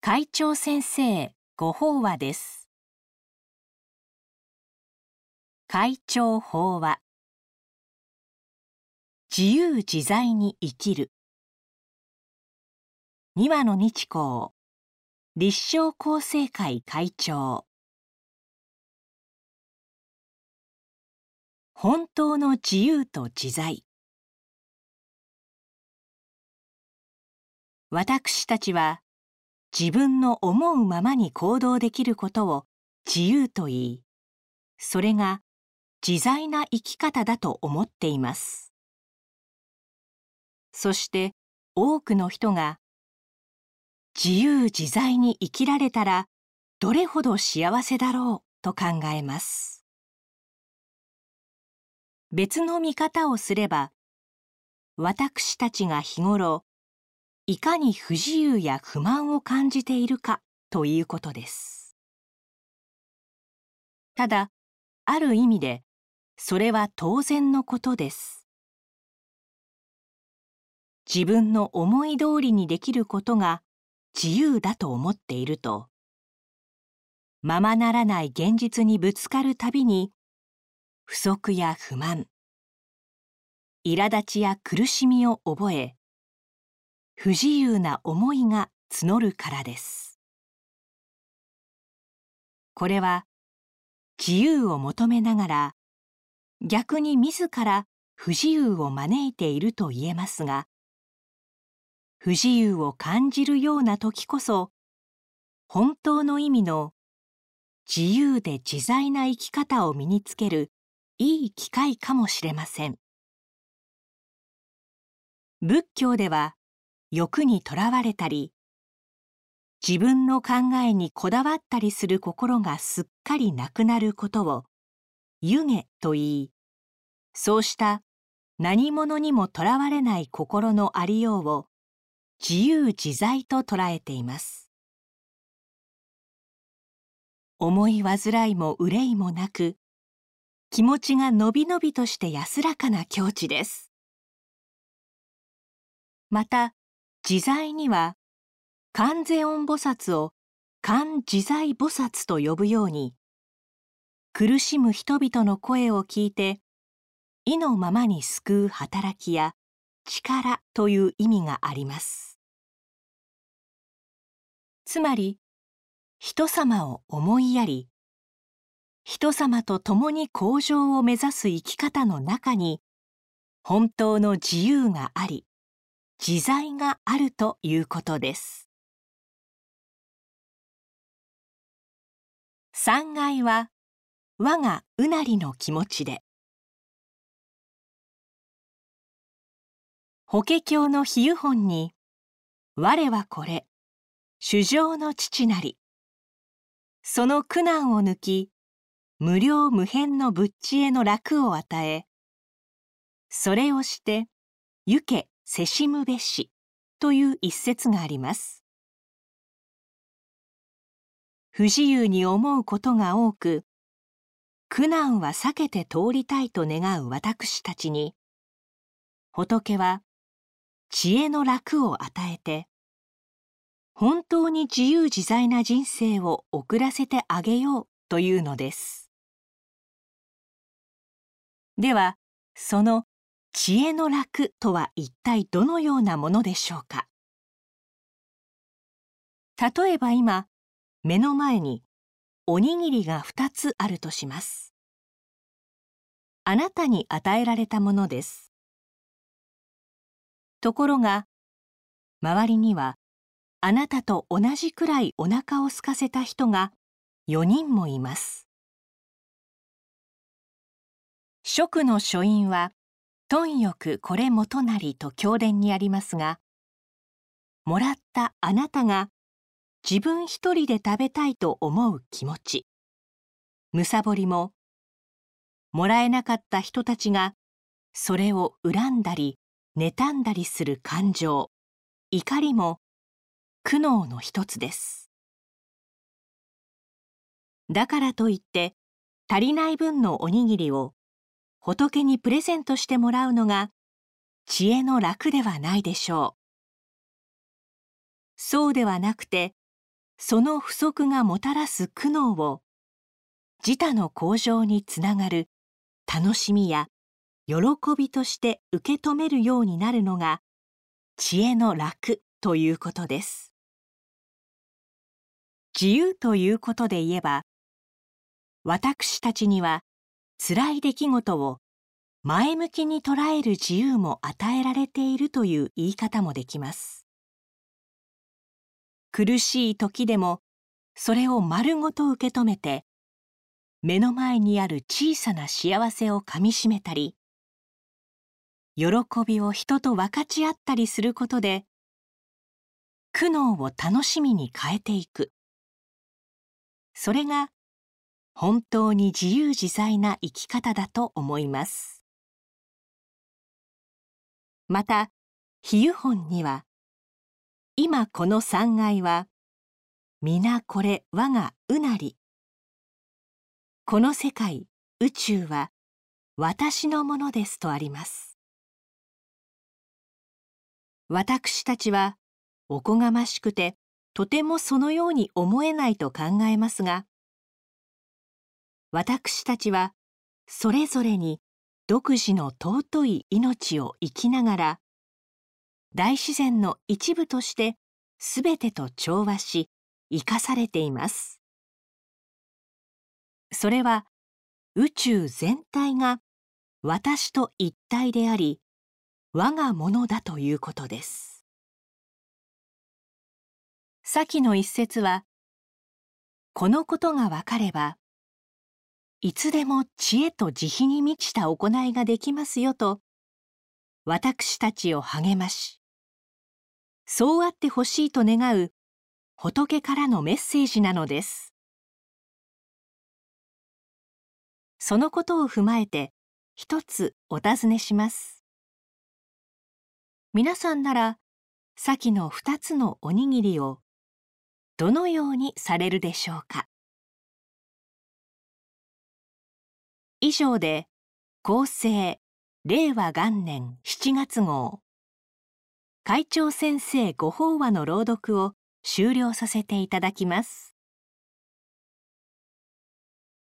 会長先生ご法話です。会長法話。自由自在に生きる。二羽の日光。立正厚生会会長。本当の自由と自在。私たちは自分の思うままに行動できることを自由と言いそれが自在な生き方だと思っています。そして多くの人が自由自在に生きられたらどれほど幸せだろうと考えます。別の見方をすれば私たちが日頃いかに不自由や不満を感じているかということです。ただある意味でそれは当然のことです。自分の思い通りにできることが自由だと思っているとままならない現実にぶつかるたびに不足や不満苛立ちや苦しみを覚え不自由な思いが募るからです。これは自由を求めながら逆に自ら不自由を招いていると言えますが不自由を感じるような時こそ本当の意味の自由で自在な生き方を身につけるいい機会かもしれません。仏教では欲にとらわれたり自分の考えにこだわったりする心がすっかりなくなることを湯気と言いそうした何者にもとらわれない心のありようを自由自在と捉えています。思い煩いも憂いもなく気持ちがのびのびとして安らかな境地です。また自在には観世音菩薩を観自在菩薩と呼ぶように苦しむ人々の声を聞いて意のままに救う働きや力という意味があります。つまり人様を思いやり人様と共に向上を目指す生き方の中に本当の自由があり自在があるということです。三階は我がうなりの気持ちで。法華経の比喩本に我はこれ主情の父なり。その苦難を抜き無料無辺の仏地への楽を与えそれをして行けせしむべしという一節があります。不自由に思うことが多く苦難は避けて通りたいと願う私たちに仏は知恵の楽を与えて本当に自由自在な人生を送らせてあげようというのです。ではその知恵の楽とは一体どのようなものでしょうか？例えば今目の前におにぎりが2つあるとします。あなたに与えられたものです。ところが周りにはあなたと同じくらいお腹を空かせた人が4人もいます。食の書院は貪欲これ元なりと経典にありますがもらったあなたが自分一人で食べたいと思う気持ちむさぼりももらえなかった人たちがそれを恨んだり妬んだりする感情怒りも苦悩の一つですだからといって足りない分のおにぎりを仏にプレゼントしてもらうのが知恵の楽ではないでしょう。そうではなくてその不足がもたらす苦悩を自他の向上につながる楽しみや喜びとして受け止めるようになるのが知恵の楽ということです。自由ということで言えば私たちには辛い出来事を前向きに捉える自由も与えられているという言い方もできます。苦しい時でもそれを丸ごと受け止めて目の前にある小さな幸せをかみしめたり喜びを人と分かち合ったりすることで苦悩を楽しみに変えていく。それが本当に自由自在な生き方だと思います。また比喩本には今この三階は皆これ我がうなり。この世界宇宙は私のものですとあります。私たちはおこがましくてとてもそのように思えないと考えますが私たちはそれぞれに独自の尊い命を生きながら大自然の一部として全てと調和し生かされています。それは宇宙全体が私と一体であり我がものだということです。先の一節はこのことがわかればいつでも知恵と慈悲に満ちた行いができますよと私たちを励ましそうあってほしいと願う仏からのメッセージなのです。そのことを踏まえて一つお尋ねします。皆さんなら先の二つのおにぎりをどのようにされるでしょうか？以上で厚生令和元年7月号。会長先生ご法話の朗読を終了させていただきます。